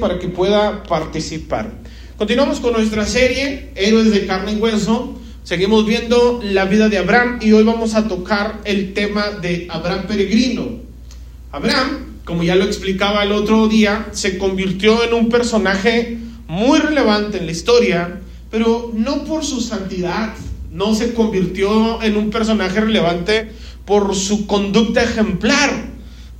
para que pueda participar. Continuamos con nuestra serie Héroes de carne y hueso. Seguimos viendo la vida de Abraham y hoy vamos a tocar el tema de Abraham peregrino. Abraham, como ya lo explicaba el otro día, se convirtió en un personaje muy relevante en la historia, pero no por su santidad, no se convirtió en un personaje relevante por su conducta ejemplar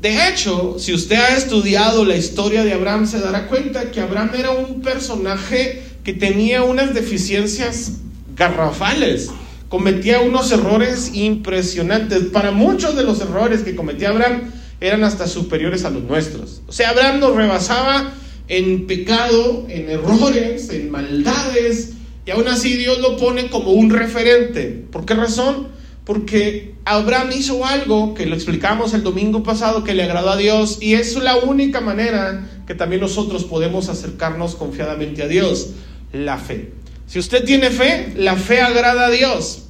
de hecho, si usted ha estudiado la historia de Abraham, se dará cuenta que Abraham era un personaje que tenía unas deficiencias garrafales, cometía unos errores impresionantes. Para muchos de los errores que cometía Abraham eran hasta superiores a los nuestros. O sea, Abraham nos rebasaba en pecado, en errores, en maldades, y aún así Dios lo pone como un referente. ¿Por qué razón? Porque Abraham hizo algo que lo explicamos el domingo pasado que le agradó a Dios y es la única manera que también nosotros podemos acercarnos confiadamente a Dios, la fe. Si usted tiene fe, la fe agrada a Dios.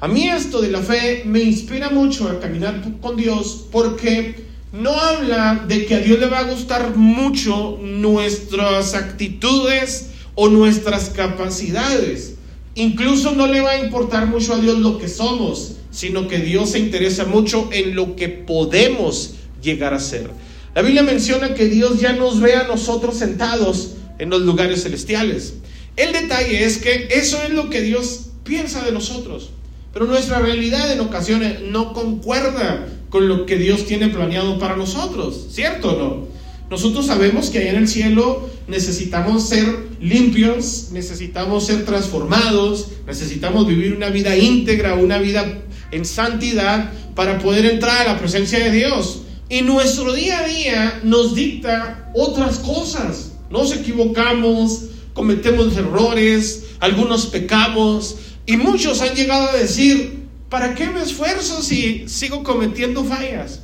A mí esto de la fe me inspira mucho a caminar con Dios porque no habla de que a Dios le va a gustar mucho nuestras actitudes o nuestras capacidades. Incluso no le va a importar mucho a Dios lo que somos, sino que Dios se interesa mucho en lo que podemos llegar a ser. La Biblia menciona que Dios ya nos ve a nosotros sentados en los lugares celestiales. El detalle es que eso es lo que Dios piensa de nosotros, pero nuestra realidad en ocasiones no concuerda con lo que Dios tiene planeado para nosotros, ¿cierto o no? Nosotros sabemos que allá en el cielo necesitamos ser limpios, necesitamos ser transformados, necesitamos vivir una vida íntegra, una vida en santidad para poder entrar a la presencia de Dios. Y nuestro día a día nos dicta otras cosas. Nos equivocamos, cometemos errores, algunos pecamos y muchos han llegado a decir, ¿para qué me esfuerzo si sigo cometiendo fallas?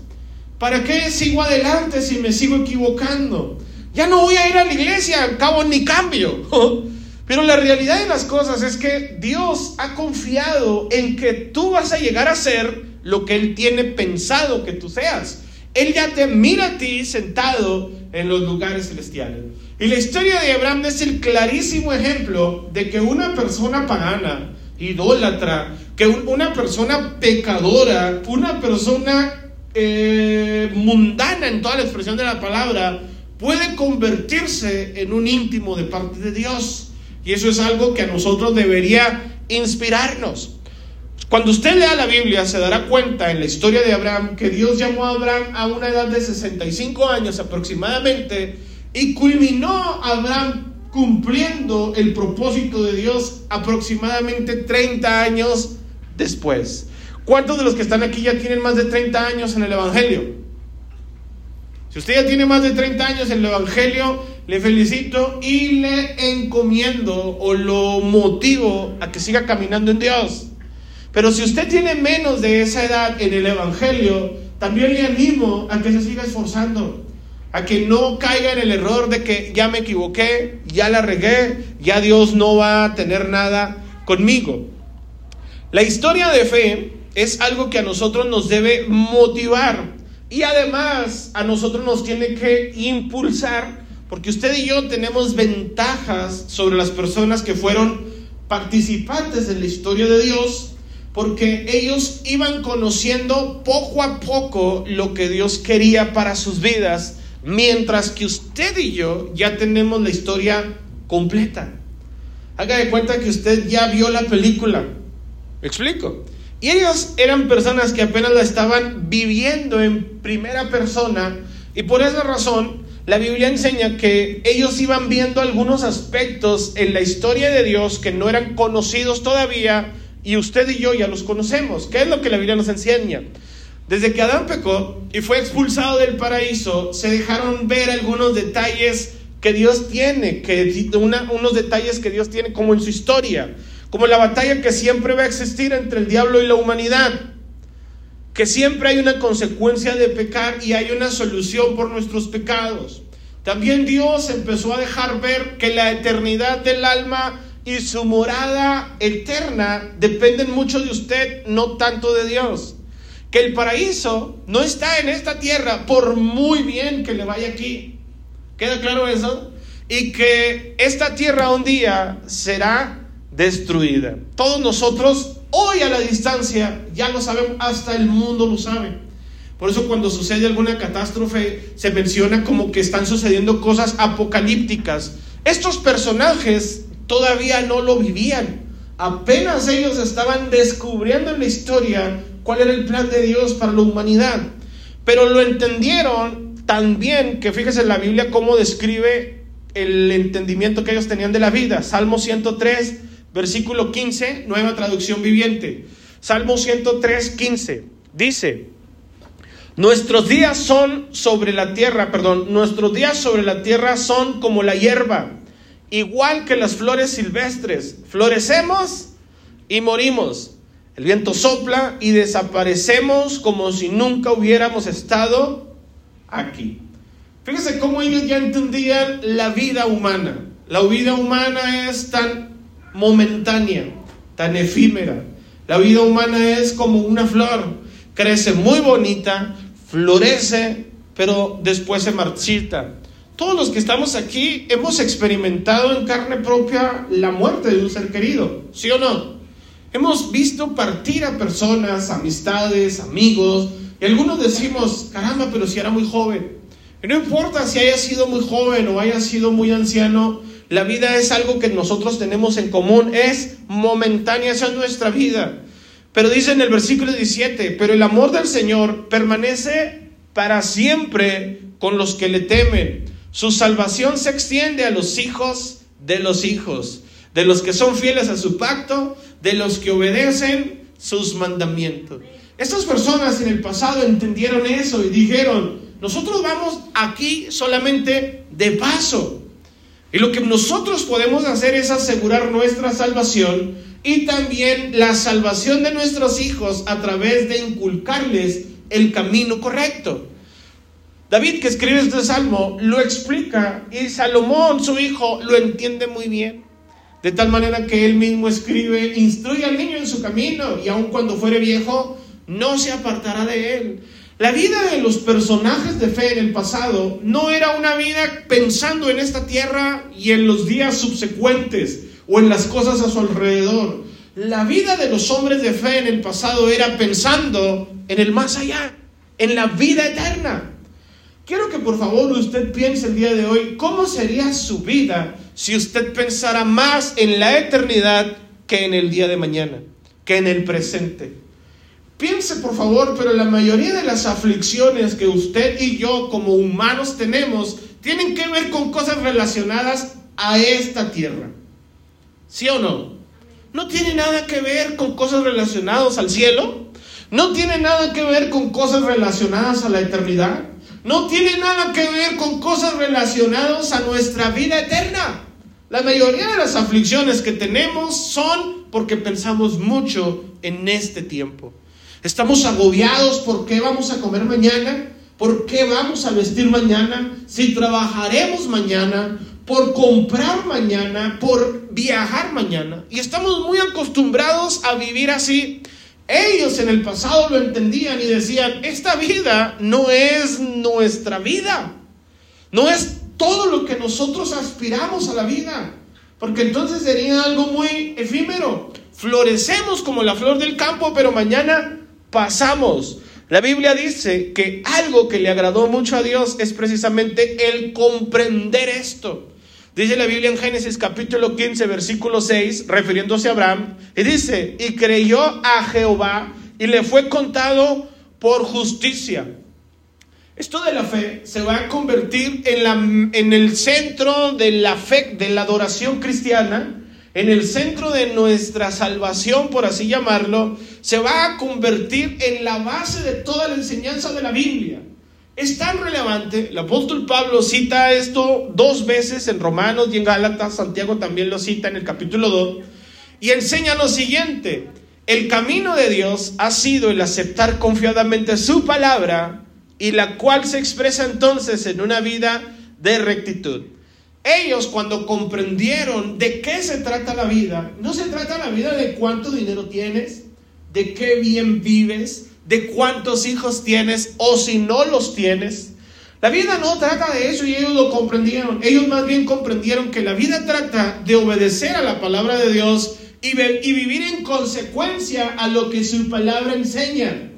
¿Para qué sigo adelante si me sigo equivocando? Ya no voy a ir a la iglesia, al cabo ni cambio. Pero la realidad de las cosas es que Dios ha confiado en que tú vas a llegar a ser lo que Él tiene pensado que tú seas. Él ya te mira a ti sentado en los lugares celestiales. Y la historia de Abraham es el clarísimo ejemplo de que una persona pagana, idólatra, que una persona pecadora, una persona eh, mundana en toda la expresión de la palabra, puede convertirse en un íntimo de parte de Dios. Y eso es algo que a nosotros debería inspirarnos. Cuando usted lea la Biblia se dará cuenta en la historia de Abraham que Dios llamó a Abraham a una edad de 65 años aproximadamente y culminó Abraham cumpliendo el propósito de Dios aproximadamente 30 años después. ¿Cuántos de los que están aquí ya tienen más de 30 años en el Evangelio? Si usted ya tiene más de 30 años en el Evangelio, le felicito y le encomiendo o lo motivo a que siga caminando en Dios. Pero si usted tiene menos de esa edad en el Evangelio, también le animo a que se siga esforzando, a que no caiga en el error de que ya me equivoqué, ya la regué, ya Dios no va a tener nada conmigo. La historia de fe es algo que a nosotros nos debe motivar y además a nosotros nos tiene que impulsar porque usted y yo tenemos ventajas sobre las personas que fueron participantes en la historia de Dios porque ellos iban conociendo poco a poco lo que Dios quería para sus vidas, mientras que usted y yo ya tenemos la historia completa. Haga de cuenta que usted ya vio la película. ¿Me explico? Y ellos eran personas que apenas la estaban viviendo en primera persona y por esa razón la Biblia enseña que ellos iban viendo algunos aspectos en la historia de Dios que no eran conocidos todavía y usted y yo ya los conocemos. ¿Qué es lo que la Biblia nos enseña? Desde que Adán pecó y fue expulsado del paraíso, se dejaron ver algunos detalles que Dios tiene, que unos detalles que Dios tiene como en su historia como la batalla que siempre va a existir entre el diablo y la humanidad, que siempre hay una consecuencia de pecar y hay una solución por nuestros pecados. También Dios empezó a dejar ver que la eternidad del alma y su morada eterna dependen mucho de usted, no tanto de Dios. Que el paraíso no está en esta tierra, por muy bien que le vaya aquí. ¿Queda claro eso? y que esta tierra un día será destruida. Todos nosotros hoy a la distancia ya lo sabemos, hasta el mundo lo sabe. Por eso cuando sucede alguna catástrofe se menciona como que están sucediendo cosas apocalípticas. Estos personajes todavía no lo vivían. Apenas ellos estaban descubriendo en la historia cuál era el plan de Dios para la humanidad. Pero lo entendieron tan bien que fíjese en la Biblia cómo describe el entendimiento que ellos tenían de la vida. Salmo 103, versículo 15, nueva traducción viviente. Salmo 103, 15. Dice, nuestros días son sobre la tierra, perdón, nuestros días sobre la tierra son como la hierba, igual que las flores silvestres. Florecemos y morimos. El viento sopla y desaparecemos como si nunca hubiéramos estado aquí. Fíjese cómo ellos ya entendían la vida humana. La vida humana es tan momentánea, tan efímera. La vida humana es como una flor. Crece muy bonita, florece, pero después se marchita. Todos los que estamos aquí hemos experimentado en carne propia la muerte de un ser querido, ¿sí o no? Hemos visto partir a personas, amistades, amigos, y algunos decimos, caramba, pero si era muy joven. Y no importa si haya sido muy joven o haya sido muy anciano, la vida es algo que nosotros tenemos en común, es momentánea, es nuestra vida. Pero dice en el versículo 17, pero el amor del Señor permanece para siempre con los que le temen. Su salvación se extiende a los hijos de los hijos, de los que son fieles a su pacto, de los que obedecen sus mandamientos. Estas personas en el pasado entendieron eso y dijeron, nosotros vamos aquí solamente de paso. Y lo que nosotros podemos hacer es asegurar nuestra salvación y también la salvación de nuestros hijos a través de inculcarles el camino correcto. David, que escribe este salmo, lo explica y Salomón, su hijo, lo entiende muy bien. De tal manera que él mismo escribe, instruye al niño en su camino y aun cuando fuere viejo, no se apartará de él. La vida de los personajes de fe en el pasado no era una vida pensando en esta tierra y en los días subsecuentes o en las cosas a su alrededor. La vida de los hombres de fe en el pasado era pensando en el más allá, en la vida eterna. Quiero que por favor usted piense el día de hoy cómo sería su vida si usted pensara más en la eternidad que en el día de mañana, que en el presente. Piense por favor, pero la mayoría de las aflicciones que usted y yo como humanos tenemos tienen que ver con cosas relacionadas a esta tierra. ¿Sí o no? No tiene nada que ver con cosas relacionadas al cielo. No tiene nada que ver con cosas relacionadas a la eternidad. No tiene nada que ver con cosas relacionadas a nuestra vida eterna. La mayoría de las aflicciones que tenemos son porque pensamos mucho en este tiempo. Estamos agobiados por qué vamos a comer mañana, por qué vamos a vestir mañana, si trabajaremos mañana, por comprar mañana, por viajar mañana. Y estamos muy acostumbrados a vivir así. Ellos en el pasado lo entendían y decían, esta vida no es nuestra vida, no es todo lo que nosotros aspiramos a la vida, porque entonces sería algo muy efímero. Florecemos como la flor del campo, pero mañana pasamos. La Biblia dice que algo que le agradó mucho a Dios es precisamente el comprender esto. Dice la Biblia en Génesis capítulo 15, versículo 6, refiriéndose a Abraham, y dice, y creyó a Jehová y le fue contado por justicia. Esto de la fe se va a convertir en, la, en el centro de la fe, de la adoración cristiana, en el centro de nuestra salvación, por así llamarlo, se va a convertir en la base de toda la enseñanza de la Biblia. Es tan relevante, el apóstol Pablo cita esto dos veces en Romanos y en Gálatas, Santiago también lo cita en el capítulo 2, y enseña lo siguiente, el camino de Dios ha sido el aceptar confiadamente su palabra y la cual se expresa entonces en una vida de rectitud. Ellos cuando comprendieron de qué se trata la vida, no se trata la vida de cuánto dinero tienes, de qué bien vives, de cuántos hijos tienes o si no los tienes. La vida no trata de eso y ellos lo comprendieron. Ellos más bien comprendieron que la vida trata de obedecer a la palabra de Dios y, vivir en consecuencia a lo que su palabra enseña.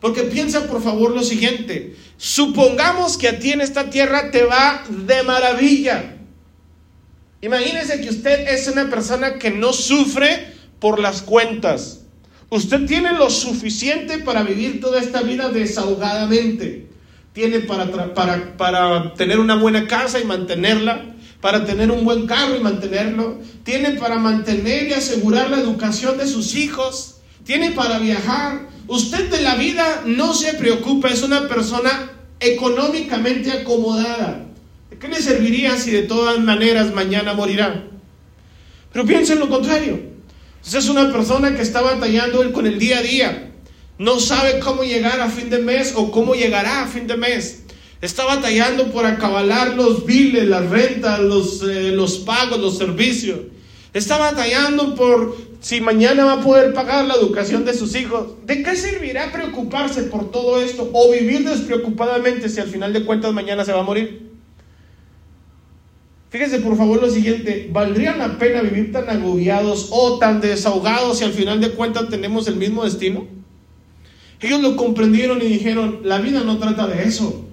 Porque piensa por favor lo siguiente, supongamos que a ti en esta tierra te va de maravilla. Imagínese que usted es una persona que no sufre por las cuentas. Usted tiene lo suficiente para vivir toda esta vida desahogadamente. Tiene para, para, para tener una buena casa y mantenerla, para tener un buen carro y mantenerlo. Tiene para mantener y asegurar la educación de sus hijos. Tiene para viajar. Usted de la vida no se preocupa, es una persona económicamente acomodada. ¿De qué le serviría si de todas maneras mañana morirá? Pero piensa en lo contrario. es una persona que está batallando con el día a día. No sabe cómo llegar a fin de mes o cómo llegará a fin de mes. Está batallando por acabalar los biles, las rentas, los, eh, los pagos, los servicios. Está batallando por si mañana va a poder pagar la educación de sus hijos. ¿De qué servirá preocuparse por todo esto o vivir despreocupadamente si al final de cuentas mañana se va a morir? Fíjense por favor lo siguiente, ¿valdría la pena vivir tan agobiados o tan desahogados si al final de cuentas tenemos el mismo destino? Ellos lo comprendieron y dijeron, la vida no trata de eso.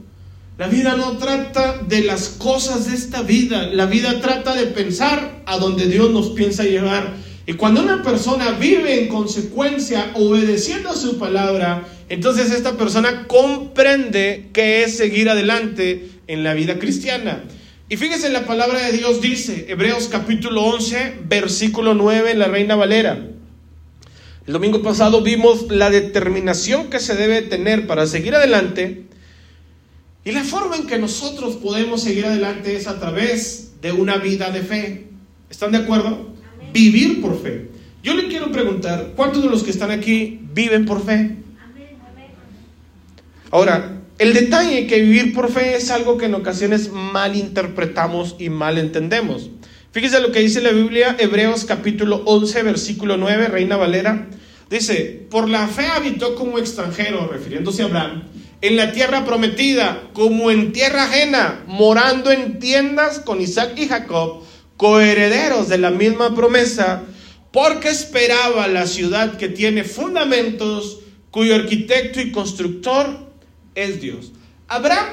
La vida no trata de las cosas de esta vida. La vida trata de pensar a donde Dios nos piensa llevar. Y cuando una persona vive en consecuencia obedeciendo a su palabra, entonces esta persona comprende que es seguir adelante en la vida cristiana. Y fíjese, la palabra de Dios dice, Hebreos capítulo 11, versículo 9 en la Reina Valera. El domingo pasado vimos la determinación que se debe tener para seguir adelante. Y la forma en que nosotros podemos seguir adelante es a través de una vida de fe. ¿Están de acuerdo? Vivir por fe. Yo le quiero preguntar, ¿cuántos de los que están aquí viven por fe? Ahora, el detalle que vivir por fe es algo que en ocasiones mal interpretamos y mal entendemos. Fíjese lo que dice la Biblia, Hebreos capítulo 11, versículo 9, Reina Valera. Dice, por la fe habitó como extranjero, refiriéndose a Abraham, en la tierra prometida, como en tierra ajena, morando en tiendas con Isaac y Jacob, coherederos de la misma promesa, porque esperaba la ciudad que tiene fundamentos, cuyo arquitecto y constructor es Dios. Abraham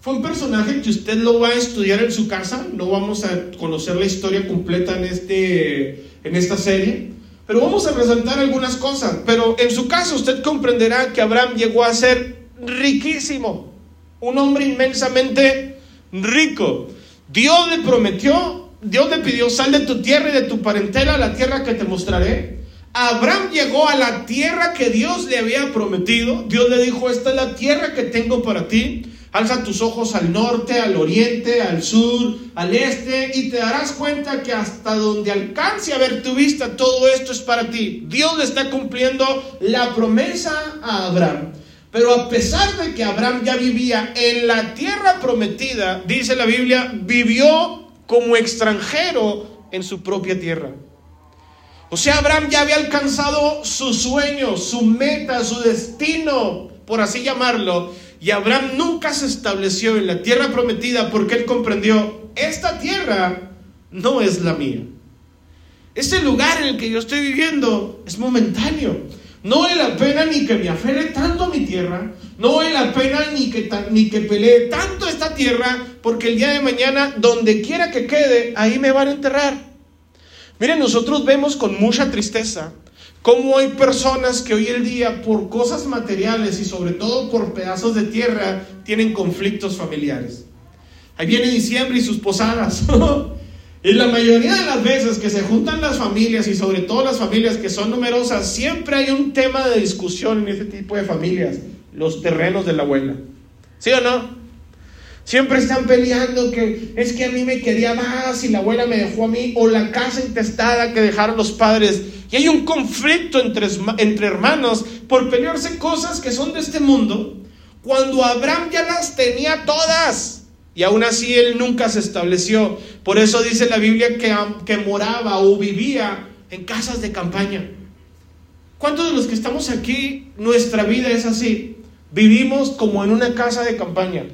fue un personaje que usted lo va a estudiar en su casa, no vamos a conocer la historia completa en, este, en esta serie, pero vamos a resaltar algunas cosas. Pero en su caso usted comprenderá que Abraham llegó a ser riquísimo, un hombre inmensamente rico. Dios le prometió, Dios le pidió, sal de tu tierra y de tu parentela a la tierra que te mostraré. Abraham llegó a la tierra que Dios le había prometido. Dios le dijo, esta es la tierra que tengo para ti. Alza tus ojos al norte, al oriente, al sur, al este, y te darás cuenta que hasta donde alcance a ver tu vista, todo esto es para ti. Dios le está cumpliendo la promesa a Abraham. Pero a pesar de que Abraham ya vivía en la tierra prometida, dice la Biblia, vivió como extranjero en su propia tierra. O sea, Abraham ya había alcanzado su sueño, su meta, su destino, por así llamarlo. Y Abraham nunca se estableció en la tierra prometida porque él comprendió, esta tierra no es la mía. Este lugar en el que yo estoy viviendo es momentáneo. No vale la pena ni que me aferre tanto a mi tierra, no vale la pena ni que, ni que pelee tanto esta tierra, porque el día de mañana, donde quiera que quede, ahí me van a enterrar. Miren, nosotros vemos con mucha tristeza cómo hay personas que hoy en día por cosas materiales y sobre todo por pedazos de tierra tienen conflictos familiares. Ahí viene diciembre y sus posadas. y la mayoría de las veces que se juntan las familias y sobre todo las familias que son numerosas, siempre hay un tema de discusión en ese tipo de familias, los terrenos de la abuela. ¿Sí o no? Siempre están peleando que es que a mí me quería más y la abuela me dejó a mí, o la casa intestada que dejaron los padres. Y hay un conflicto entre, entre hermanos por pelearse cosas que son de este mundo, cuando Abraham ya las tenía todas. Y aún así él nunca se estableció. Por eso dice la Biblia que, que moraba o vivía en casas de campaña. ¿Cuántos de los que estamos aquí, nuestra vida es así? Vivimos como en una casa de campaña.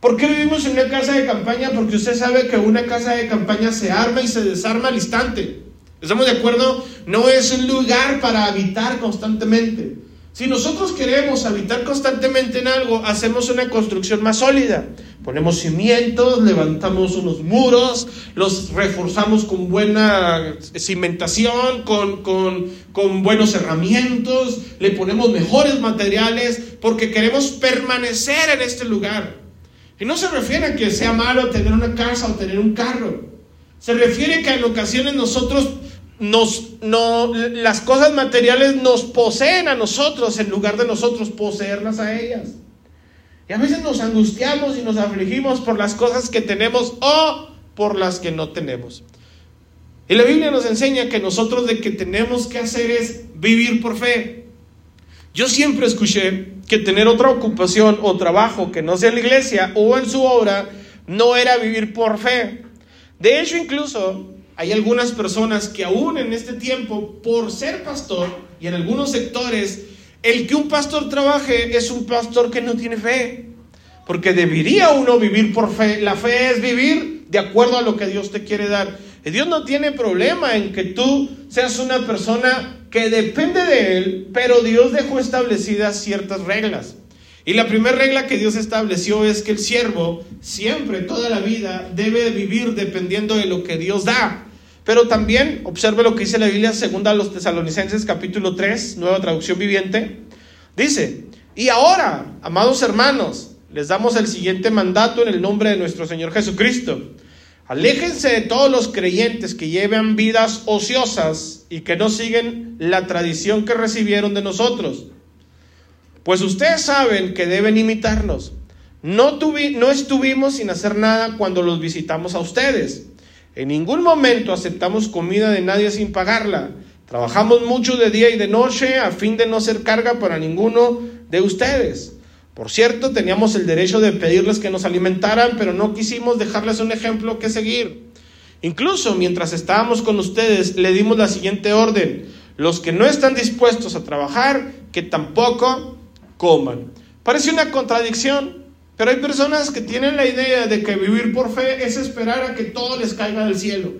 ¿Por qué vivimos en una casa de campaña? Porque usted sabe que una casa de campaña se arma y se desarma al instante. ¿Estamos de acuerdo? No es un lugar para habitar constantemente. Si nosotros queremos habitar constantemente en algo, hacemos una construcción más sólida. Ponemos cimientos, levantamos unos muros, los reforzamos con buena cimentación, con, con buenos herramientas, le ponemos mejores materiales porque queremos permanecer en este lugar. Y no se refiere a que sea malo tener una casa o tener un carro. Se refiere que en ocasiones nosotros nos, no, las cosas materiales nos poseen a nosotros en lugar de nosotros poseerlas a ellas. Y a veces nos angustiamos y nos afligimos por las cosas que tenemos o por las que no tenemos. Y la Biblia nos enseña que nosotros de que tenemos que hacer es vivir por fe. Yo siempre escuché que tener otra ocupación o trabajo que no sea la iglesia o en su obra no era vivir por fe. De hecho, incluso hay algunas personas que aún en este tiempo, por ser pastor y en algunos sectores, el que un pastor trabaje es un pastor que no tiene fe. Porque debería uno vivir por fe. La fe es vivir de acuerdo a lo que Dios te quiere dar. Y Dios no tiene problema en que tú seas una persona que depende de Él, pero Dios dejó establecidas ciertas reglas. Y la primera regla que Dios estableció es que el siervo siempre, toda la vida, debe vivir dependiendo de lo que Dios da. Pero también observe lo que dice la Biblia segunda a los tesalonicenses capítulo 3, nueva traducción viviente. Dice, y ahora, amados hermanos, les damos el siguiente mandato en el nombre de nuestro Señor Jesucristo. Aléjense de todos los creyentes que llevan vidas ociosas y que no siguen la tradición que recibieron de nosotros. Pues ustedes saben que deben imitarnos. No, no estuvimos sin hacer nada cuando los visitamos a ustedes. En ningún momento aceptamos comida de nadie sin pagarla. Trabajamos mucho de día y de noche a fin de no ser carga para ninguno de ustedes. Por cierto, teníamos el derecho de pedirles que nos alimentaran, pero no quisimos dejarles un ejemplo que seguir. Incluso mientras estábamos con ustedes, le dimos la siguiente orden. Los que no están dispuestos a trabajar, que tampoco coman. Parece una contradicción, pero hay personas que tienen la idea de que vivir por fe es esperar a que todo les caiga del cielo.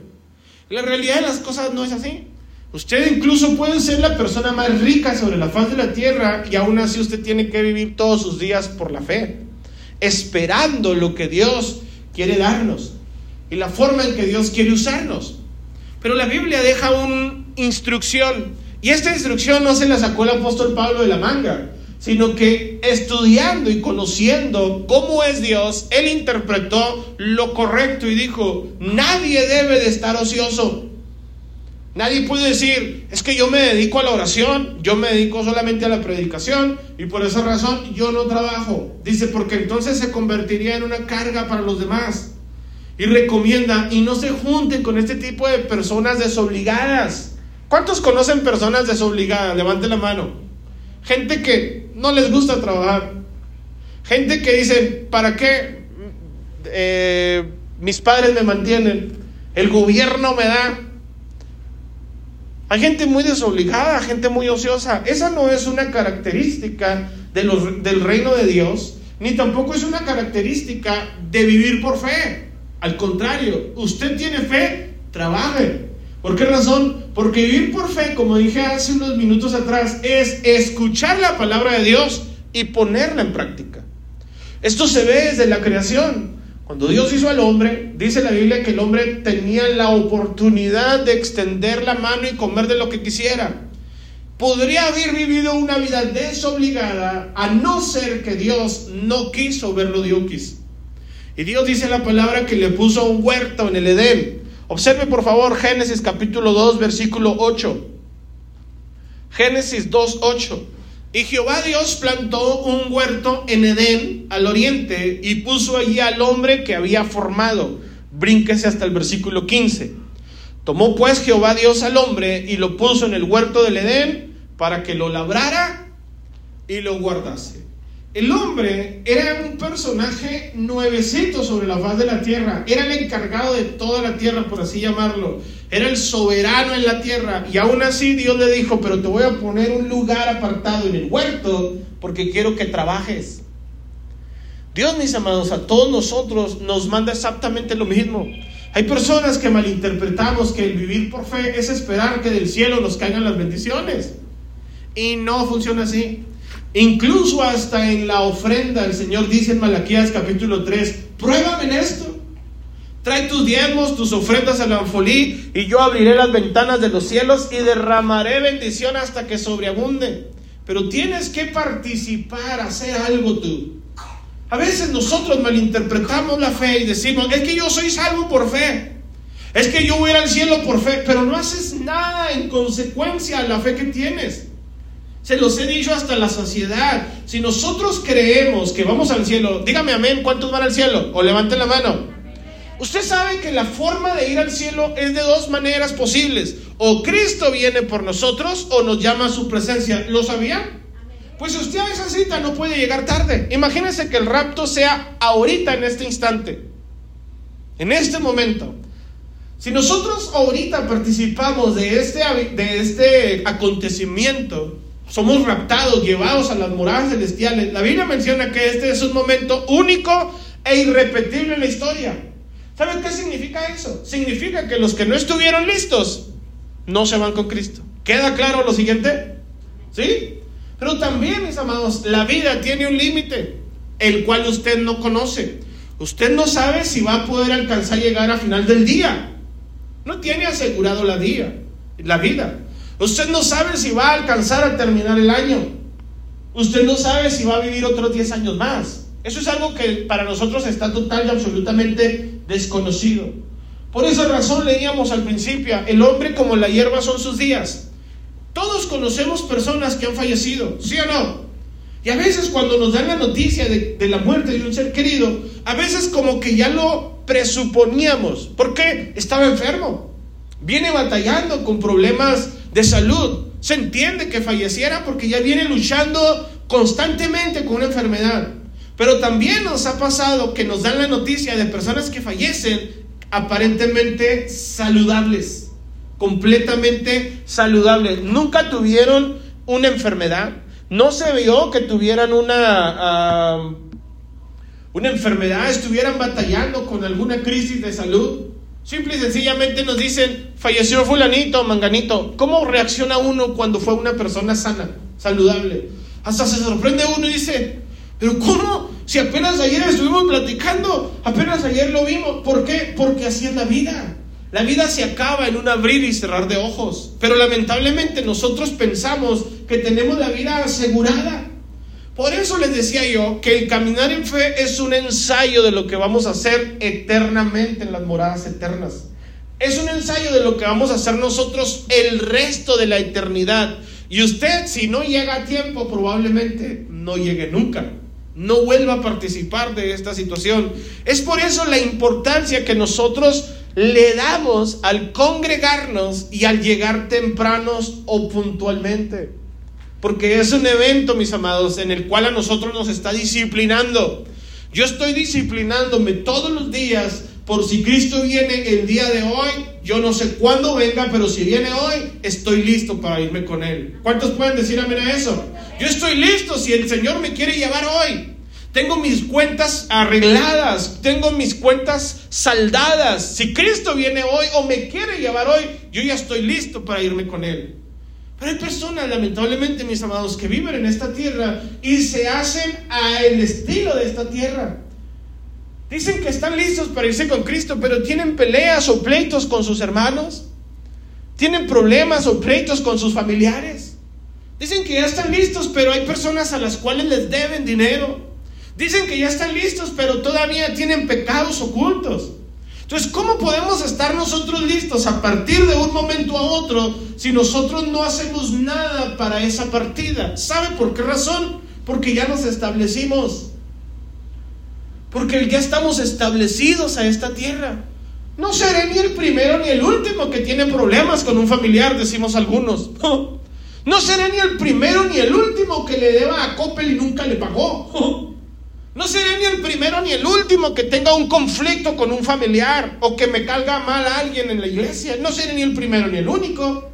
La realidad de las cosas no es así. Usted incluso puede ser la persona más rica sobre la faz de la tierra y aún así usted tiene que vivir todos sus días por la fe, esperando lo que Dios quiere darnos y la forma en que Dios quiere usarnos. Pero la Biblia deja una instrucción y esta instrucción no se la sacó el apóstol Pablo de la manga, sino que estudiando y conociendo cómo es Dios, él interpretó lo correcto y dijo, nadie debe de estar ocioso. Nadie puede decir, es que yo me dedico a la oración, yo me dedico solamente a la predicación y por esa razón yo no trabajo. Dice, porque entonces se convertiría en una carga para los demás. Y recomienda, y no se junten con este tipo de personas desobligadas. ¿Cuántos conocen personas desobligadas? Levante la mano. Gente que no les gusta trabajar. Gente que dice, ¿para qué eh, mis padres me mantienen? El gobierno me da. Hay gente muy desobligada, gente muy ociosa. Esa no es una característica de los, del reino de Dios, ni tampoco es una característica de vivir por fe. Al contrario, usted tiene fe, trabaje. ¿Por qué razón? Porque vivir por fe, como dije hace unos minutos atrás, es escuchar la palabra de Dios y ponerla en práctica. Esto se ve desde la creación. Cuando Dios hizo al hombre, dice la Biblia que el hombre tenía la oportunidad de extender la mano y comer de lo que quisiera. Podría haber vivido una vida desobligada a no ser que Dios no quiso verlo Dios. Y Dios dice la palabra que le puso un huerto en el Edén. Observe por favor Génesis capítulo 2 versículo 8. Génesis 2, 8. Y Jehová Dios plantó un huerto en Edén, al oriente, y puso allí al hombre que había formado. Brínquese hasta el versículo 15. Tomó pues Jehová Dios al hombre y lo puso en el huerto del Edén para que lo labrara y lo guardase. El hombre era un personaje nuevecito sobre la faz de la tierra, era el encargado de toda la tierra, por así llamarlo, era el soberano en la tierra y aún así Dios le dijo, pero te voy a poner un lugar apartado en el huerto porque quiero que trabajes. Dios, mis amados, a todos nosotros nos manda exactamente lo mismo. Hay personas que malinterpretamos que el vivir por fe es esperar que del cielo nos caigan las bendiciones. Y no funciona así. Incluso hasta en la ofrenda el Señor dice en Malaquías capítulo 3, pruébame en esto. Trae tus diezmos, tus ofrendas al anfolí, y yo abriré las ventanas de los cielos y derramaré bendición hasta que sobreabunde. Pero tienes que participar, hacer algo tú. A veces nosotros malinterpretamos la fe y decimos, es que yo soy salvo por fe. Es que yo voy al cielo por fe, pero no haces nada en consecuencia a la fe que tienes. Se los he dicho hasta la saciedad. Si nosotros creemos que vamos al cielo, dígame amén, ¿cuántos van al cielo? O levanten la mano. Usted sabe que la forma de ir al cielo es de dos maneras posibles. O Cristo viene por nosotros o nos llama a su presencia. ¿Lo sabía? Pues usted a esa cita no puede llegar tarde. Imagínese que el rapto sea ahorita, en este instante. En este momento. Si nosotros ahorita participamos de este, de este acontecimiento, somos raptados, llevados a las moradas celestiales. La Biblia menciona que este es un momento único e irrepetible en la historia. ¿Saben qué significa eso? Significa que los que no estuvieron listos no se van con Cristo. ¿Queda claro lo siguiente? ¿Sí? Pero también, mis amados, la vida tiene un límite, el cual usted no conoce. Usted no sabe si va a poder alcanzar a llegar a final del día. No tiene asegurado la, día, la vida. Usted no sabe si va a alcanzar a terminar el año. Usted no sabe si va a vivir otros 10 años más. Eso es algo que para nosotros está total y absolutamente desconocido. Por esa razón leíamos al principio, el hombre como la hierba son sus días. Todos conocemos personas que han fallecido, ¿sí o no? Y a veces cuando nos dan la noticia de, la muerte de un ser querido, a veces como que ya lo presuponíamos. ¿Por qué? Estaba enfermo. Viene batallando con problemas de salud. Se entiende que falleciera porque ya viene luchando constantemente con una enfermedad. Pero también nos ha pasado que nos dan la noticia de personas que fallecen aparentemente saludables completamente saludables. Nunca tuvieron una enfermedad. No se vio que tuvieran una, una enfermedad, estuvieran batallando con alguna crisis de salud. Simple y sencillamente nos dicen, falleció fulanito, manganito. ¿Cómo reacciona uno cuando fue una persona sana, saludable? Hasta se sorprende uno y dice, pero ¿cómo? Si apenas ayer estuvimos platicando, apenas ayer lo vimos. ¿Por qué? Porque así es la vida. La vida se acaba en un abrir y cerrar de ojos, pero lamentablemente nosotros pensamos que tenemos la vida asegurada. Por eso les decía yo que el caminar en fe es un ensayo de lo que vamos a hacer eternamente en las moradas eternas. Es un ensayo de lo que vamos a hacer nosotros el resto de la eternidad. Y usted, si no llega a tiempo, probablemente no llegue nunca. No vuelva a participar de esta situación. Es por eso la importancia que nosotros le damos al congregarnos y al llegar tempranos o puntualmente. Porque es un evento, mis amados, en el cual a nosotros nos está disciplinando. Yo estoy disciplinándome todos los días por si Cristo viene el día de hoy. Yo no sé cuándo venga, pero si viene hoy, estoy listo para irme con Él. ¿Cuántos pueden decir amén a eso? Yo estoy listo si el Señor me quiere llevar hoy. Tengo mis cuentas arregladas, tengo mis cuentas saldadas. Si Cristo viene hoy o me quiere llevar hoy, yo ya estoy listo para irme con Él. Pero hay personas, lamentablemente, mis amados, que viven en esta tierra y se hacen a el estilo de esta tierra. Dicen que están listos para irse con Cristo, pero tienen peleas o pleitos con sus hermanos. Tienen problemas o pleitos con sus familiares. Dicen que ya están listos, pero hay personas a las cuales les deben dinero. Dicen que ya están listos, pero todavía tienen pecados ocultos. Entonces, ¿cómo podemos estar nosotros listos a partir de un momento a otro si nosotros no hacemos nada para esa partida? ¿Sabe por qué razón? Porque ya nos establecimos. Porque ya estamos establecidos a esta tierra. No seré ni el primero ni el último que tiene problemas con un familiar, decimos algunos. No seré ni el primero ni el último que le deba a Coppel y nunca le pagó. No seré ni el primero ni el último que tenga un conflicto con un familiar o que me calga mal a alguien en la iglesia. No seré ni el primero ni el único.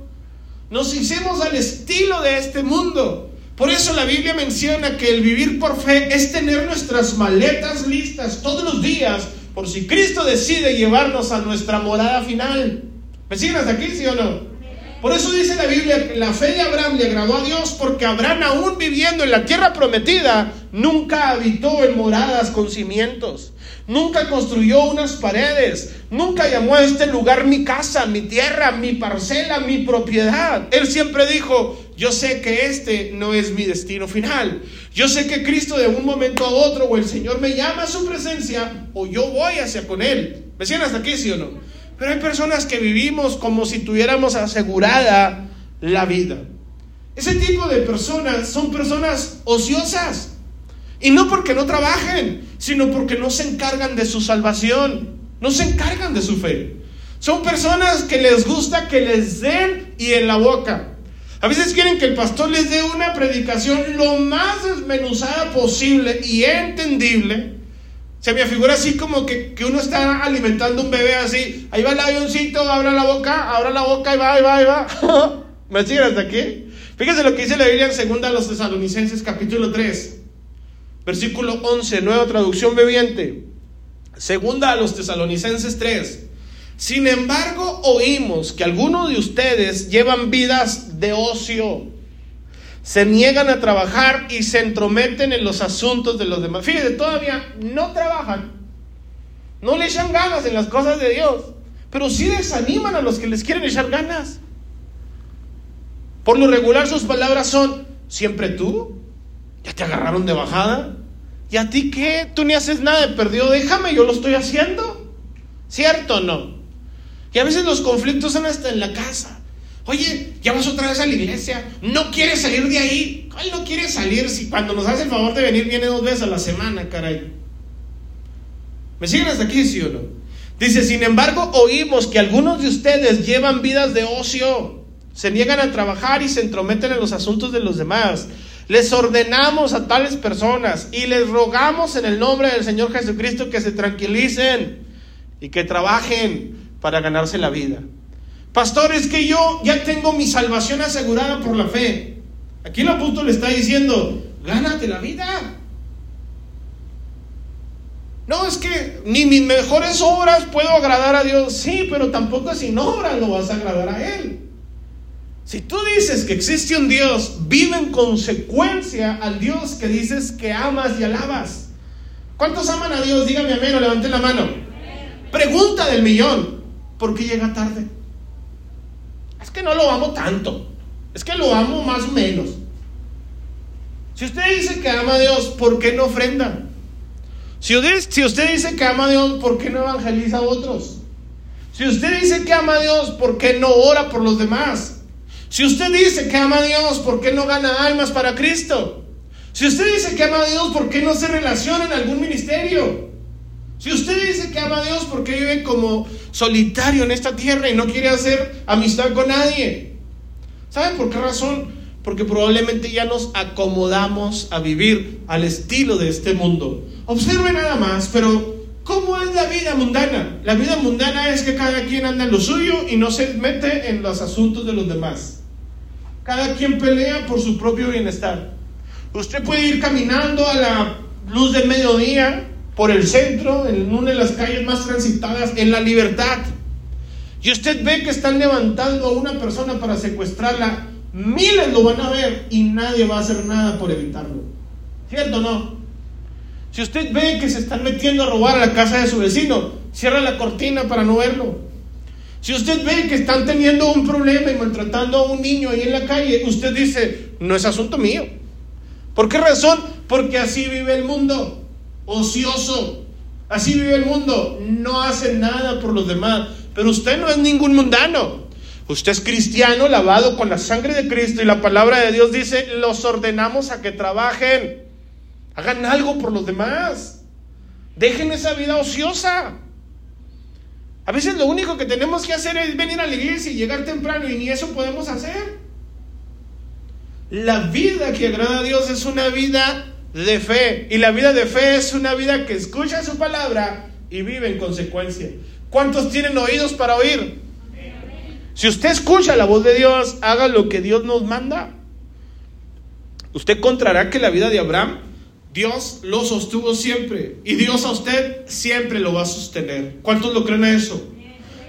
Nos hicimos al estilo de este mundo. Por eso la Biblia menciona que el vivir por fe es tener nuestras maletas listas todos los días por si Cristo decide llevarnos a nuestra morada final. ¿Me siguen hasta aquí, sí o no? Por eso dice la Biblia que la fe de Abraham le agradó a Dios porque Abraham aún viviendo en la tierra prometida nunca habitó en moradas con cimientos, nunca construyó unas paredes, nunca llamó a este lugar mi casa, mi tierra, mi parcela, mi propiedad. Él siempre dijo, yo sé que este no es mi destino final. Yo sé que Cristo de un momento a otro o el Señor me llama a su presencia o yo voy hacia con Él. ¿Me siguen hasta aquí, sí o no? Pero hay personas que vivimos como si tuviéramos asegurada la vida. Ese tipo de personas son personas ociosas. Y no porque no trabajen, sino porque no se encargan de su salvación, no se encargan de su fe. Son personas que les gusta que les den y en la boca. A veces quieren que el pastor les dé una predicación lo más desmenuzada posible y entendible se me figura así como que, uno está alimentando un bebé así. Ahí va el avioncito, abra la boca, abra la boca y va, y va, y va. ¿Me siguen hasta aquí? Fíjense lo que dice la Biblia en segunda a los tesalonicenses capítulo 3. Versículo 11, nueva traducción bebiente. Segunda a los tesalonicenses 3. Sin embargo, oímos que algunos de ustedes llevan vidas de ocio se niegan a trabajar y se entrometen en los asuntos de los demás. Fíjense, todavía no trabajan, no le echan ganas en las cosas de Dios, pero sí desaniman a los que les quieren echar ganas. Por lo regular sus palabras son, siempre tú, ya te agarraron de bajada, ¿y a ti qué? Tú ni haces nada de perdido, déjame, yo lo estoy haciendo. ¿Cierto o no? Y a veces los conflictos son hasta en la casa. Oye, ya vas otra vez a la iglesia. No quieres salir de ahí. ¿Cuál no quiere salir si cuando nos hace el favor de venir viene dos veces a la semana, caray? ¿Me siguen hasta aquí, sí o no? Dice, sin embargo, oímos que algunos de ustedes llevan vidas de ocio. Se niegan a trabajar y se entrometen en los asuntos de los demás. Les ordenamos a tales personas y les rogamos en el nombre del Señor Jesucristo que se tranquilicen y que trabajen para ganarse la vida. Pastor, es que yo ya tengo mi salvación asegurada por la fe. Aquí el apóstol está diciendo, gánate la vida. No, es que ni mis mejores obras puedo agradar a Dios. Sí, pero tampoco sin obras lo vas a agradar a Él. Si tú dices que existe un Dios, vive en consecuencia al Dios que dices que amas y alabas. ¿Cuántos aman a Dios? Dígame amén o levanten la mano. Pregunta del millón. ¿Por qué llega tarde? Es que no lo amo tanto. Es que lo amo más o menos. Si usted dice que ama a Dios, ¿por qué no ofrenda? Si usted, si usted dice que ama a Dios, ¿por qué no evangeliza a otros? Si usted dice que ama a Dios, ¿por qué no ora por los demás? Si usted dice que ama a Dios, ¿por qué no gana almas para Cristo? Si usted dice que ama a Dios, ¿por qué no se relaciona en algún ministerio? Si usted dice que ama a Dios, ¿por qué vive como solitario en esta tierra y no quiere hacer amistad con nadie? ¿Saben por qué razón? Porque probablemente ya nos acomodamos a vivir al estilo de este mundo. Observe nada más, pero ¿cómo es la vida mundana? La vida mundana es que cada quien anda en lo suyo y no se mete en los asuntos de los demás. Cada quien pelea por su propio bienestar. Usted puede ir caminando a la luz del mediodía por el centro, en una de las calles más transitadas, en la libertad. Y usted ve que están levantando a una persona para secuestrarla, miles lo van a ver y nadie va a hacer nada por evitarlo. ¿Cierto o no? Si usted ve que se están metiendo a robar a la casa de su vecino, cierra la cortina para no verlo. Si usted ve que están teniendo un problema y maltratando a un niño ahí en la calle, usted dice, no es asunto mío. ¿Por qué razón? Porque así vive el mundo ocioso. Así vive el mundo, no hace nada por los demás. Pero usted no es ningún mundano. Usted es cristiano, lavado con la sangre de Cristo y la palabra de Dios dice, los ordenamos a que trabajen, hagan algo por los demás. Dejen esa vida ociosa. A veces lo único que tenemos que hacer es venir a la iglesia y llegar temprano y ni eso podemos hacer. La vida que agrada a Dios es una vida de fe. Y la vida de fe es una vida que escucha su palabra y vive en consecuencia. ¿Cuántos tienen oídos para oír? Si usted escucha la voz de Dios, haga lo que Dios nos manda. usted encontrará que la vida de Abraham, Dios lo sostuvo siempre. Y Dios a usted siempre lo va a sostener. ¿Cuántos lo creen a eso?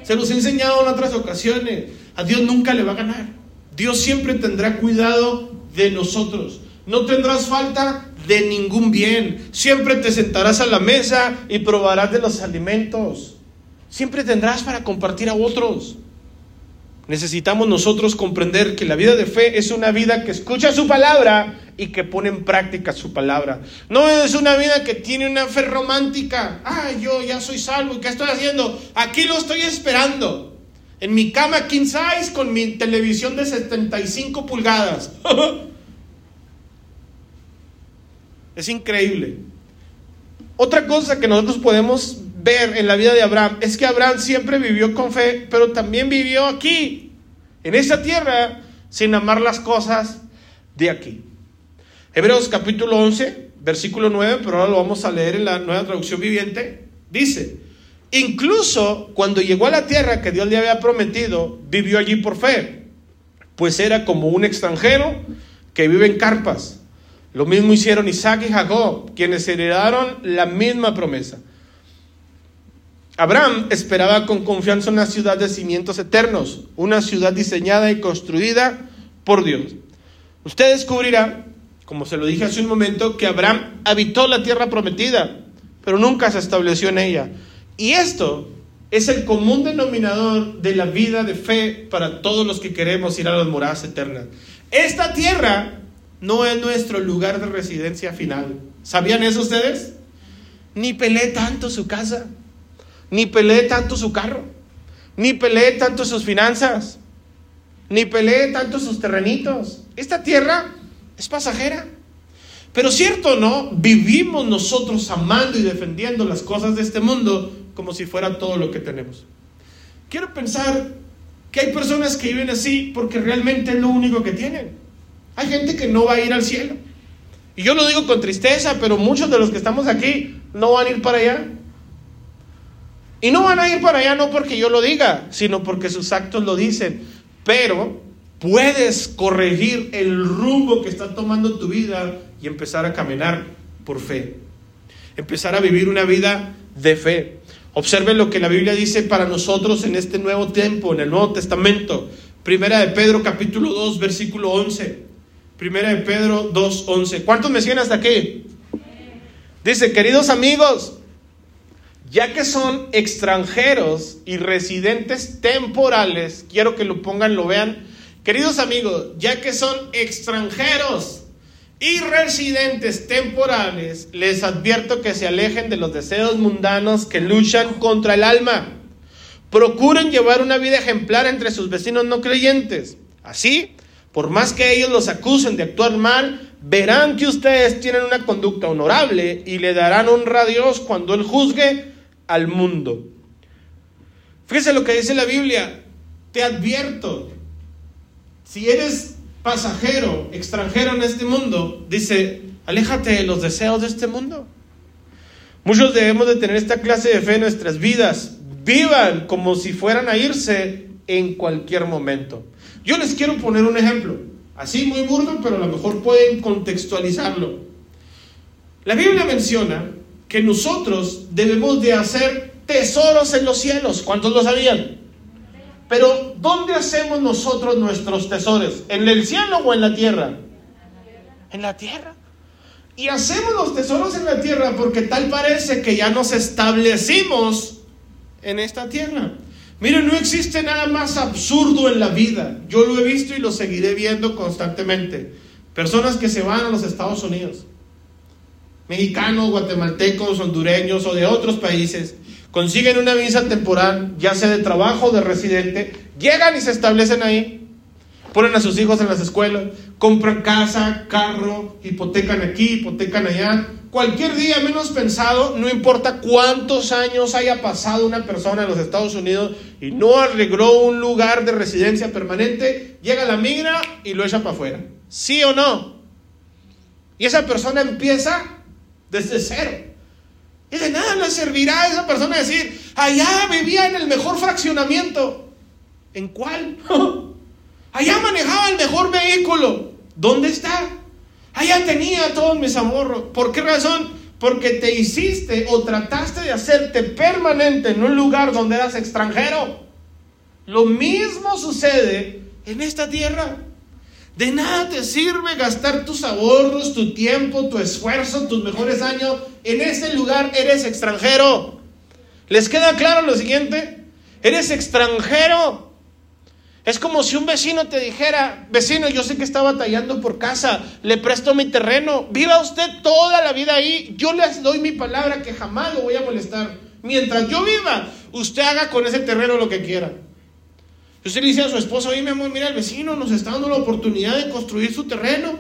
Se los he enseñado en otras ocasiones. A Dios nunca le va a ganar. Dios siempre tendrá cuidado de nosotros. No tendrás falta de ningún bien. Siempre te sentarás a la mesa y probarás de los alimentos. Siempre tendrás para compartir a otros. Necesitamos nosotros comprender que la vida de fe es una vida que escucha su palabra y que pone en práctica su palabra. No es una vida que tiene una fe romántica. Ah, yo ya soy salvo. ¿Qué estoy haciendo? Aquí lo estoy esperando. En mi cama king size con mi televisión de 75 pulgadas. es increíble. Otra cosa que nosotros podemos ver en la vida de Abraham es que Abraham siempre vivió con fe, pero también vivió aquí, en esta tierra, sin amar las cosas de aquí. Hebreos capítulo 11, versículo 9, pero ahora lo vamos a leer en la nueva traducción viviente, dice, incluso cuando llegó a la tierra que Dios le había prometido, vivió allí por fe, pues era como un extranjero que vive en carpas. Lo mismo hicieron Isaac y Jacob, quienes heredaron la misma promesa. Abraham esperaba con confianza una ciudad de cimientos eternos, una ciudad diseñada y construida por Dios. Usted descubrirá, como se lo dije hace un momento, que Abraham habitó la tierra prometida, pero nunca se estableció en ella. Y esto es el común denominador de la vida de fe para todos los que queremos ir a las moradas eternas. Esta tierra no es nuestro lugar de residencia final. ¿Sabían eso ustedes? Ni pelé tanto su casa ni pelee tanto su carro, ni pelee tanto sus finanzas, ni pelee tanto sus terrenitos. Esta tierra es pasajera. Pero cierto no, vivimos nosotros amando y defendiendo las cosas de este mundo como si fuera todo lo que tenemos. Quiero pensar que hay personas que viven así porque realmente es lo único que tienen. Hay gente que no va a ir al cielo. Y yo lo digo con tristeza, pero muchos de los que estamos aquí no van a ir para allá. Y no van a ir para allá no porque yo lo diga, sino porque sus actos lo dicen. Pero puedes corregir el rumbo que está tomando tu vida y empezar a caminar por fe. Empezar a vivir una vida de fe. Observen lo que la Biblia dice para nosotros en este nuevo tiempo, en el Nuevo Testamento. Primera de Pedro capítulo 2, versículo 11. Primera de Pedro 2, 11. ¿Cuántos me siguen hasta aquí? Dice, queridos amigos, ya que son extranjeros y residentes temporales, quiero que lo pongan, lo vean. Queridos amigos, ya que son extranjeros y residentes temporales, les advierto que se alejen de los deseos mundanos que luchan contra el alma. Procuren llevar una vida ejemplar entre sus vecinos no creyentes. Así, por más que ellos los acusen de actuar mal, verán que ustedes tienen una conducta honorable y le darán honra a Dios cuando Él juzgue al mundo. Fíjese lo que dice la Biblia. Te advierto, si eres pasajero, extranjero en este mundo, dice, aléjate de los deseos de este mundo. Muchos debemos de tener esta clase de fe en nuestras vidas. Vivan como si fueran a irse en cualquier momento. Yo les quiero poner un ejemplo, así muy burdo, pero a lo mejor pueden contextualizarlo. La Biblia menciona que nosotros debemos de hacer tesoros en los cielos. ¿Cuántos lo sabían? Pero ¿dónde hacemos nosotros nuestros tesoros? ¿En el cielo o en la tierra? En la tierra. Y hacemos los tesoros en la tierra porque tal parece que ya nos establecimos en esta tierra. Miren, no existe nada más absurdo en la vida. Yo lo he visto y lo seguiré viendo constantemente. Personas que se van a los Estados Unidos mexicanos, guatemaltecos, hondureños o de otros países, consiguen una visa temporal, ya sea de trabajo o de residente, llegan y se establecen ahí, ponen a sus hijos en las escuelas, compran casa, carro, hipotecan aquí, hipotecan allá. Cualquier día menos pensado, no importa cuántos años haya pasado una persona en los Estados Unidos y no arregló un lugar de residencia permanente, llega la migra y lo echa para afuera. ¿Sí o no? Y esa persona empieza desde cero. Y de nada le servirá a esa persona decir, allá vivía en el mejor fraccionamiento. ¿En cuál? allá manejaba el mejor vehículo. ¿Dónde está? Allá tenía todos mis ahorros. ¿Por qué razón? Porque te hiciste o trataste de hacerte permanente en un lugar donde eras extranjero. Lo mismo sucede en esta tierra. De nada te sirve gastar tus ahorros, tu tiempo, tu esfuerzo, tus mejores años. En ese lugar eres extranjero. ¿Les queda claro lo siguiente? Eres extranjero. Es como si un vecino te dijera, vecino, yo sé que está batallando por casa, le presto mi terreno, viva usted toda la vida ahí, yo les doy mi palabra que jamás lo voy a molestar. Mientras yo viva, usted haga con ese terreno lo que quiera. Usted le dice a su esposo, oye mi amor, mira el vecino nos está dando la oportunidad de construir su terreno.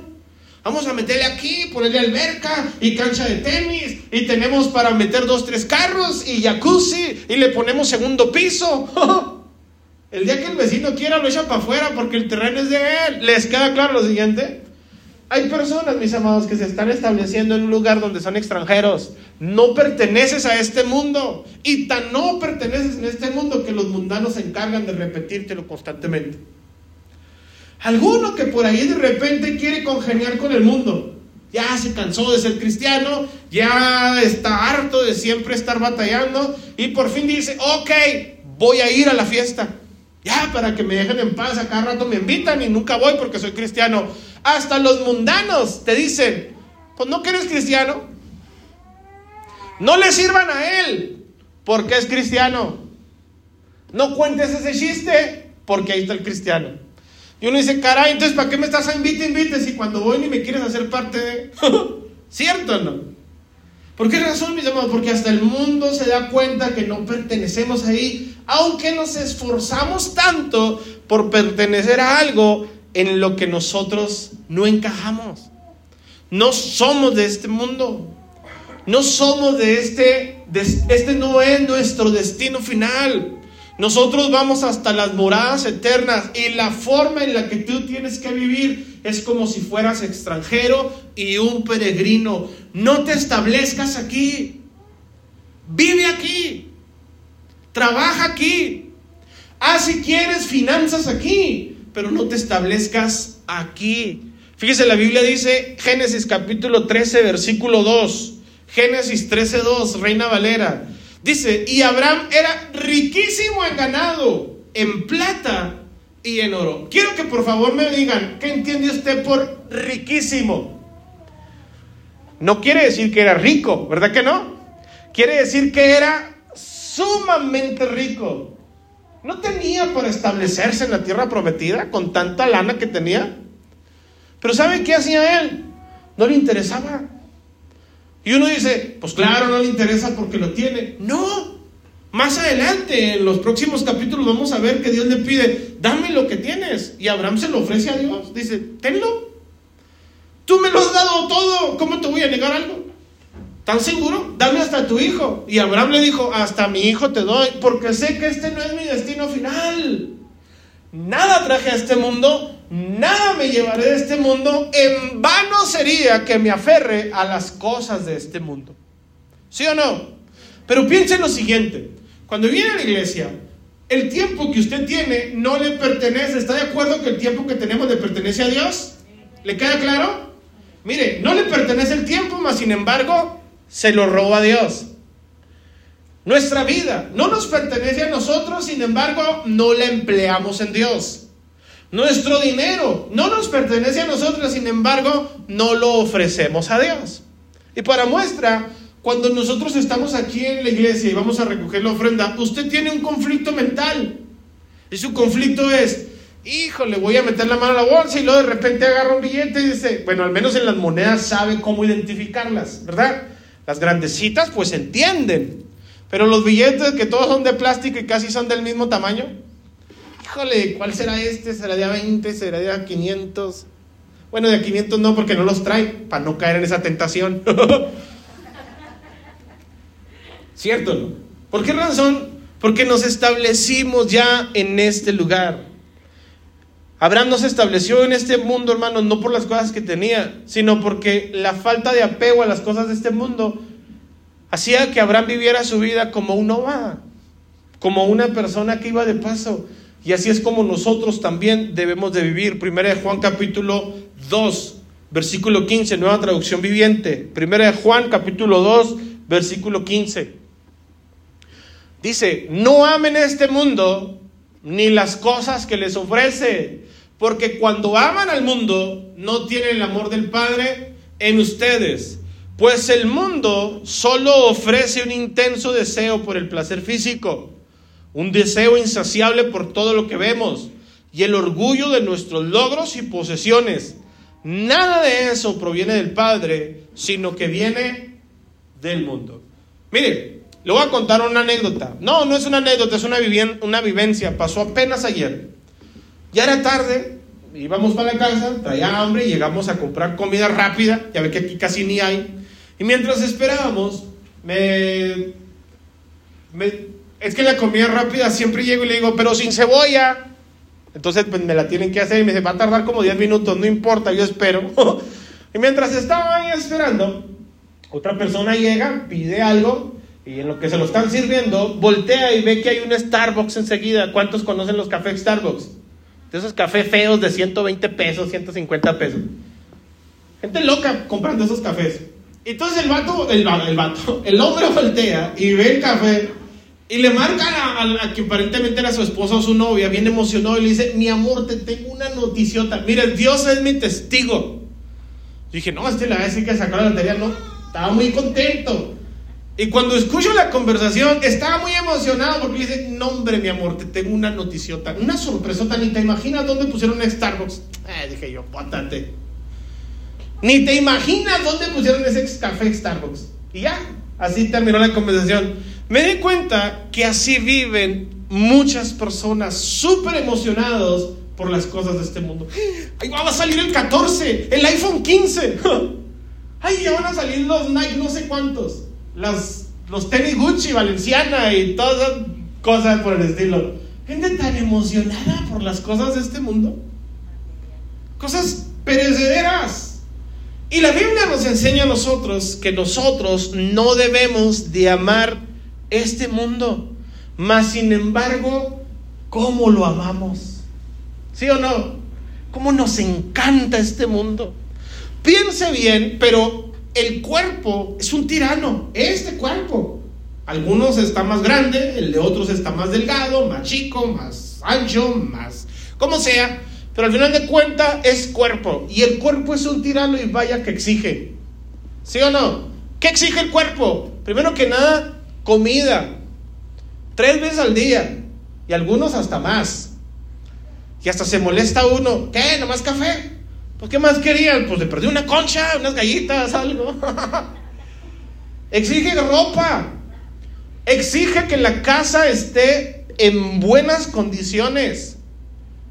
Vamos a meterle aquí, ponerle alberca y cancha de tenis. Y tenemos para meter dos, tres carros y jacuzzi. Y le ponemos segundo piso. el día que el vecino quiera lo echa para afuera porque el terreno es de él. ¿Les queda claro lo siguiente? Hay personas, mis amados, que se están estableciendo en un lugar donde son extranjeros. No perteneces a este mundo. Y tan no perteneces en este mundo que los mundanos se encargan de repetírtelo constantemente. Alguno que por ahí de repente quiere congeniar con el mundo. Ya se cansó de ser cristiano, ya está harto de siempre estar batallando y por fin dice, ok, voy a ir a la fiesta. Ya, para que me dejen en paz, a cada rato me invitan y nunca voy porque soy cristiano. Hasta los mundanos te dicen, pues no que eres cristiano. No le sirvan a él porque es cristiano. No cuentes ese chiste porque ahí está el cristiano. Y uno dice, caray, entonces ¿para qué me estás a invite, invite si cuando voy ni me quieres hacer parte de... ¿Cierto o no? ¿Por qué razón, mis amados? Porque hasta el mundo se da cuenta que no pertenecemos ahí, aunque nos esforzamos tanto por pertenecer a algo en lo que nosotros no encajamos. No somos de este mundo. No somos de este, este no es nuestro destino final. Nosotros vamos hasta las moradas eternas y la forma en la que tú tienes que vivir es como si fueras extranjero y un peregrino. No te establezcas aquí. Vive aquí. Trabaja aquí. Haz si quieres finanzas aquí pero no te establezcas aquí. Fíjese, la Biblia dice, Génesis capítulo 13, versículo 2, Génesis 13, 2, Reina Valera. Dice, y Abraham era riquísimo en ganado, en plata y en oro. Quiero que por favor me digan, ¿qué entiende usted por riquísimo? No quiere decir que era rico, ¿verdad que no? Quiere decir que era sumamente rico. No tenía para establecerse en la tierra prometida con tanta lana que tenía. Pero ¿sabe qué hacía él? No le interesaba. Y uno dice, pues claro, no le interesa porque lo tiene. No. Más adelante, en los próximos capítulos, vamos a ver que Dios le pide, dame lo que tienes. Y Abraham se lo ofrece a Dios. Dice, tenlo. Tú me lo has dado todo. ¿Cómo te voy a negar algo? ¿Tan seguro? Dame hasta tu hijo. Y Abraham le dijo, hasta mi hijo te doy, porque sé que este no es mi destino final. Nada traje a este mundo, nada me llevaré de este mundo. En vano sería que me aferre a las cosas de este mundo. ¿Sí o no? Pero piense lo siguiente. Cuando viene a la iglesia, el tiempo que usted tiene no le pertenece. ¿Está de acuerdo que el tiempo que tenemos le pertenece a Dios? ¿Le queda claro? Mire, no le pertenece el tiempo, mas sin embargo, se lo roba a Dios. Nuestra vida no nos pertenece a nosotros, sin embargo, no la empleamos en Dios. Nuestro dinero no nos pertenece a nosotros, sin embargo, no lo ofrecemos a Dios. Y para muestra, cuando nosotros estamos aquí en la iglesia y vamos a recoger la ofrenda, usted tiene un conflicto mental. Y su conflicto es, híjole, voy a meter la mano a la bolsa y luego de repente agarra un billete y dice, bueno, al menos en las monedas sabe cómo identificarlas, ¿verdad? Las grandecitas pues entienden. Pero los billetes que todos son de plástico y casi son del mismo tamaño. Híjole, ¿cuál será este? ¿Será de a 20? ¿Será de a 500? Bueno, de a 500 no, porque no los trae, para no caer en esa tentación. ¿Cierto? No? ¿Por qué razón? Porque nos establecimos ya en este lugar. Abraham no se estableció en este mundo, hermano, no por las cosas que tenía, sino porque la falta de apego a las cosas de este mundo hacía que Abraham viviera su vida como un nómada, como una persona que iba de paso. Y así es como nosotros también debemos de vivir. Primera de Juan capítulo 2, versículo 15, nueva traducción viviente. Primera de Juan, capítulo 2, versículo 15. Dice, no amen este mundo ni las cosas que les ofrece, porque cuando aman al mundo no tienen el amor del Padre en ustedes. Pues el mundo solo ofrece un intenso deseo por el placer físico, un deseo insaciable por todo lo que vemos y el orgullo de nuestros logros y posesiones. Nada de eso proviene del Padre, sino que viene del mundo. Mire, le voy a contar una anécdota. No, no es una anécdota, es una, una vivencia. Pasó apenas ayer. Ya era tarde, íbamos para la casa, traía hambre, llegamos a comprar comida rápida, ya ve que aquí casi ni hay. Y mientras esperábamos, me, es que la comida rápida siempre llego y le digo, pero sin cebolla. Entonces pues, me la tienen que hacer y me dice, va a tardar como 10 minutos, no importa, yo espero. y mientras estaba esperando, otra persona llega, pide algo y en lo que se lo están sirviendo, voltea y ve que hay un Starbucks enseguida. ¿Cuántos conocen los cafés Starbucks? De esos cafés feos de 120 pesos, 150 pesos. Gente loca comprando esos cafés. Entonces el vato, el, el vato, el hombre voltea y ve el café y le marca a, que aparentemente era su esposa o su novia, bien emocionado, y le dice, mi amor, te tengo una noticiota. Mira, Dios es mi testigo. Yo dije, no, este le va a decir que sacó la lotería. No, estaba muy contento. Y cuando escucho la conversación, estaba muy emocionado porque dice, no hombre, mi amor, te tengo una noticiota, una sorpresota, ni te imaginas dónde pusieron un Starbucks. Eh, dije yo, pótate. Ni te imaginas dónde pusieron ese café Starbucks. Y ya, así terminó la conversación. Me di cuenta que así viven muchas personas súper emocionados por las cosas de este mundo. Ahí va a salir el 14, el iPhone 15. Ay, ya van a salir los Nike, no sé cuántos. Las, los tenis Gucci, Valenciana y todas cosas por el estilo. Gente tan emocionada por las cosas de este mundo. Cosas perecederas. Y la Biblia nos enseña a nosotros que nosotros no debemos de amar este mundo, mas sin embargo, ¿cómo lo amamos? ¿Sí o no? ¿Cómo nos encanta este mundo? Piense bien, pero el cuerpo es un tirano, este cuerpo. Algunos está más grande, el de otros está más delgado, más chico, más ancho, más como sea. Pero al final de cuentas es cuerpo. Y el cuerpo es un tirano y vaya que exige. ¿Sí o no? ¿Qué exige el cuerpo? Primero que nada, comida. Tres veces al día. Y algunos hasta más. Y hasta se molesta uno. ¿Qué? ¿Nomás café? Pues ¿qué más querían? Pues le perdí una concha, unas gallitas, algo. exige ropa. Exige que la casa esté en buenas condiciones.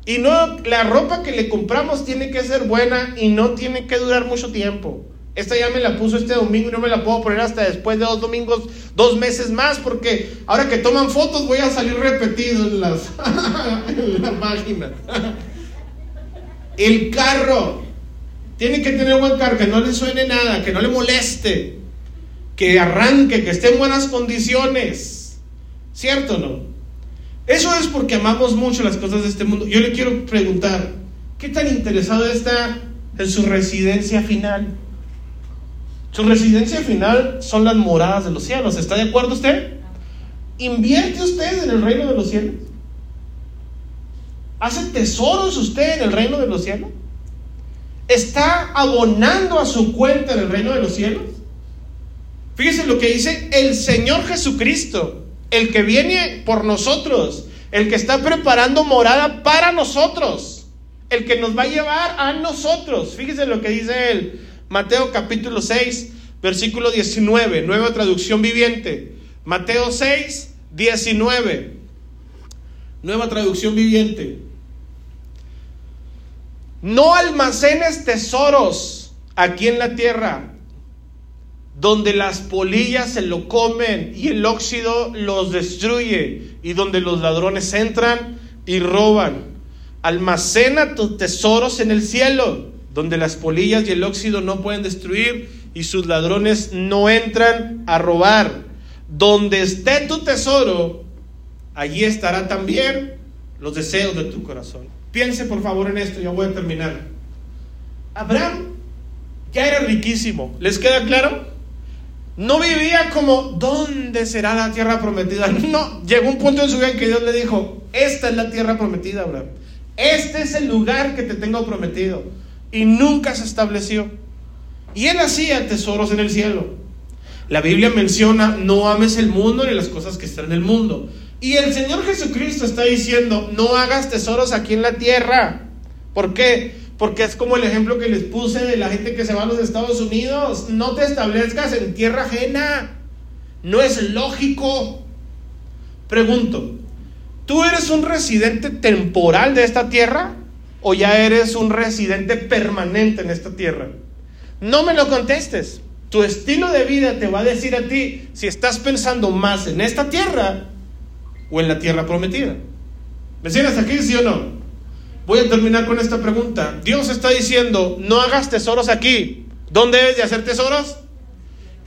Y no, la ropa que le compramos tiene que ser buena y no tiene que durar mucho tiempo. Esta ya me la puso este domingo y no me la puedo poner hasta después de dos domingos, dos meses más, porque ahora que toman fotos voy a salir repetido en, las, en la página. El carro tiene que tener buen carro, que no le suene nada, que no le moleste, que arranque, que esté en buenas condiciones. ¿Cierto o no? Eso es porque amamos mucho las cosas de este mundo. Yo le quiero preguntar, ¿qué tan interesado está en su residencia final? Su residencia final son las moradas de los cielos. ¿Está de acuerdo usted? ¿Invierte usted en el reino de los cielos? ¿Hace tesoros usted en el reino de los cielos? ¿Está abonando a su cuenta en el reino de los cielos? Fíjese lo que dice el Señor Jesucristo el que viene por nosotros, el que está preparando morada para nosotros, el que nos va a llevar a nosotros. Fíjese lo que dice él, Mateo capítulo 6, versículo 19, nueva traducción viviente. Mateo 6, 19, nueva traducción viviente. No almacenes tesoros aquí en la tierra donde las polillas se lo comen y el óxido los destruye y donde los ladrones entran y roban. Almacena tus tesoros en el cielo, donde las polillas y el óxido no pueden destruir y sus ladrones no entran a robar. Donde esté tu tesoro, allí estará también los deseos de tu corazón. Piense por favor en esto, ya voy a terminar. Abraham ya era riquísimo. ¿Les queda claro? No vivía como, ¿dónde será la tierra prometida? No, llegó un punto en su vida en que Dios le dijo, esta es la tierra prometida, Abraham. Este es el lugar que te tengo prometido. Y nunca se estableció. Y él hacía tesoros en el cielo. La Biblia menciona, no ames el mundo ni las cosas que están en el mundo. Y el Señor Jesucristo está diciendo, no hagas tesoros aquí en la tierra. ¿Por qué? Porque es como el ejemplo que les puse de la gente que se va a los Estados Unidos. No te establezcas en tierra ajena. No es lógico. Pregunto, ¿tú eres un residente temporal de esta tierra o ya eres un residente permanente en esta tierra? No me lo contestes. Tu estilo de vida te va a decir a ti si estás pensando más en esta tierra o en la tierra prometida. ¿Me hasta aquí, sí o no? Voy a terminar con esta pregunta. Dios está diciendo, no hagas tesoros aquí. ¿Dónde debes de hacer tesoros?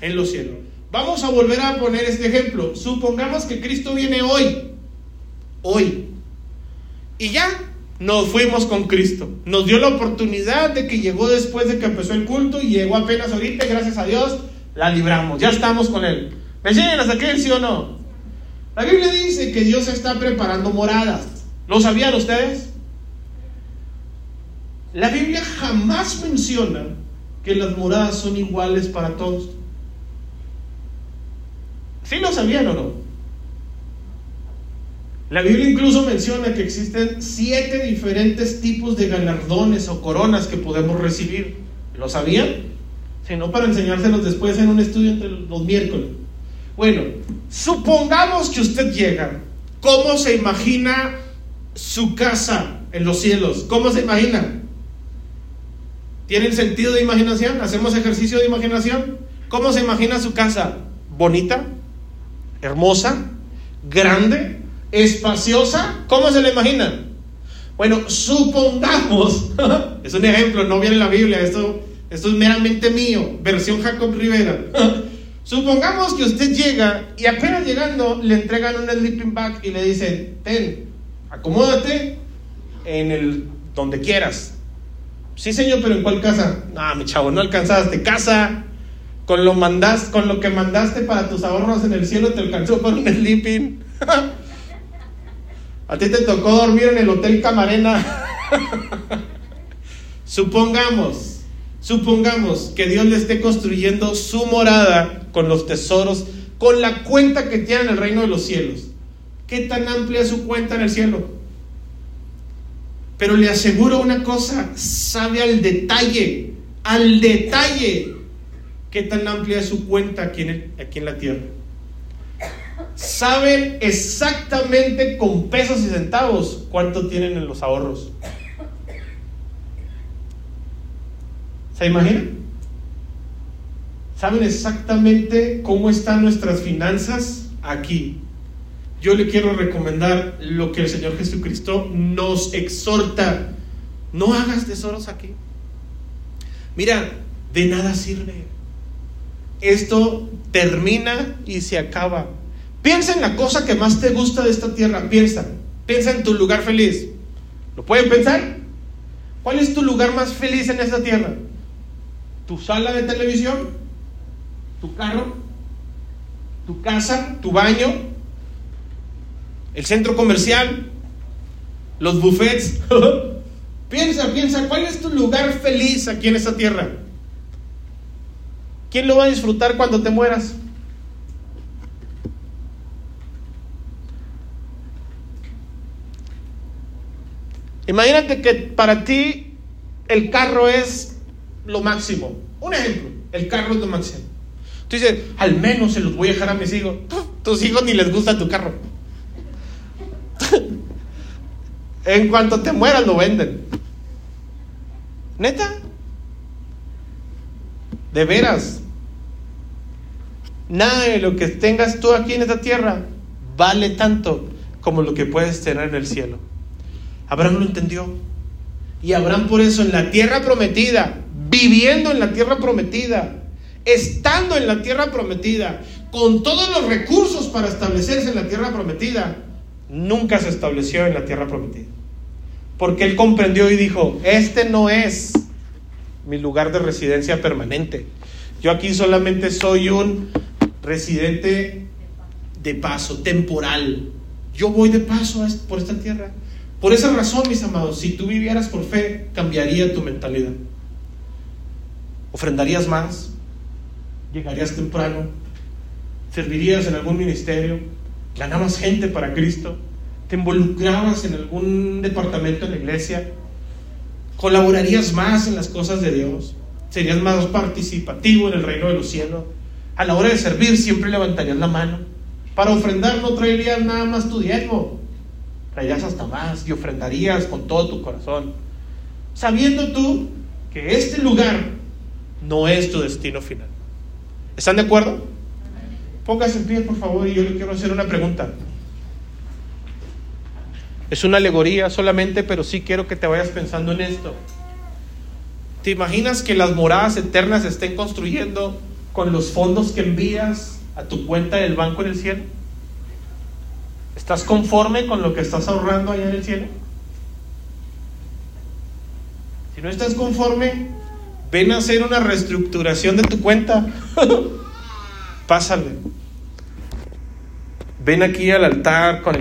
En los cielos. Vamos a volver a poner este ejemplo. Supongamos que Cristo viene hoy. Hoy. Y ya nos fuimos con Cristo. Nos dio la oportunidad de que llegó después de que empezó el culto y llegó apenas ahorita. gracias a Dios la libramos. Ya estamos con Él. ¿Me siguen hasta aquí, sí o no? La Biblia dice que Dios está preparando moradas. ¿Lo sabían ustedes? La Biblia jamás menciona que las moradas son iguales para todos. ¿Sí lo sabían o no? La Biblia incluso menciona que existen siete diferentes tipos de galardones o coronas que podemos recibir. ¿Lo sabían? Si no, para enseñárselos después en un estudio entre los miércoles. Bueno, supongamos que usted llega. ¿Cómo se imagina su casa en los cielos? ¿Cómo se imagina? ¿Tienen sentido de imaginación? ¿Hacemos ejercicio de imaginación? ¿Cómo se imagina su casa? ¿Bonita? ¿Hermosa? ¿Grande? ¿Espaciosa? ¿Cómo se la imagina? Bueno, supongamos, es un ejemplo, no viene en la Biblia, esto, esto es meramente mío, versión Jacob Rivera. supongamos que usted llega y apenas llegando le entregan un sleeping bag y le dicen, ten, acomódate en el donde quieras, Sí, señor, pero ¿en cuál casa? No, mi chavo, no alcanzaste. Casa, con lo, mandas, con lo que mandaste para tus ahorros en el cielo te alcanzó para un sleeping. A ti te tocó dormir en el Hotel Camarena. supongamos, supongamos que Dios le esté construyendo su morada con los tesoros, con la cuenta que tiene en el reino de los cielos. ¿Qué tan amplia es su cuenta en el cielo? Pero le aseguro una cosa, sabe al detalle, al detalle, qué tan amplia es su cuenta aquí en, aquí en la tierra. Saben exactamente con pesos y centavos cuánto tienen en los ahorros. ¿Se imaginan? ¿Saben exactamente cómo están nuestras finanzas aquí? yo le quiero recomendar lo que el Señor Jesucristo nos exhorta. No hagas tesoros aquí. Mira, de nada sirve. Esto termina y se acaba. Piensa en la cosa que más te gusta de esta tierra. Piensa. Piensa en tu lugar feliz. ¿Lo pueden pensar? ¿Cuál es tu lugar más feliz en esta tierra? ¿Tu sala de televisión? ¿Tu carro? ¿Tu casa? ¿Tu baño? el centro comercial, los buffets. piensa, piensa, ¿cuál es tu lugar feliz aquí en esta tierra? ¿Quién lo va a disfrutar cuando te mueras? Imagínate que para ti el carro es lo máximo. Un ejemplo, el carro es lo máximo. Tú dices, al menos se los voy a dejar a mis hijos. Tus hijos ni les gusta tu carro. en cuanto te mueras lo venden. ¿Neta? De veras. Nada de lo que tengas tú aquí en esta tierra vale tanto como lo que puedes tener en el cielo. Abraham lo entendió. Y Abraham por eso en la tierra prometida, viviendo en la tierra prometida, estando en la tierra prometida, con todos los recursos para establecerse en la tierra prometida, nunca se estableció en la tierra prometida. Porque él comprendió y dijo, este no es mi lugar de residencia permanente. Yo aquí solamente soy un residente de paso, temporal. Yo voy de paso por esta tierra. Por esa razón, mis amados, si tú vivieras por fe, cambiaría tu mentalidad. Ofrendarías más, llegarías temprano, servirías en algún ministerio, ganabas gente para Cristo, te involucrabas en algún departamento en la iglesia, colaborarías más en las cosas de Dios, serías más participativo en el reino de los cielos. A la hora de servir siempre levantarías la mano. Para ofrendar no traerías nada más tu diezmo, traerías hasta más y ofrendarías con todo tu corazón, sabiendo tú que este lugar no es tu destino final. ¿Están de acuerdo? Póngase en pie, por favor, y yo le quiero hacer una pregunta. Es una alegoría solamente, pero sí quiero que te vayas pensando en esto. ¿Te imaginas que las moradas eternas se estén construyendo con los fondos que envías a tu cuenta del banco en el cielo? ¿Estás conforme con lo que estás ahorrando allá en el cielo? Si no estás conforme, ven a hacer una reestructuración de tu cuenta. Pásale. Ven aquí al altar con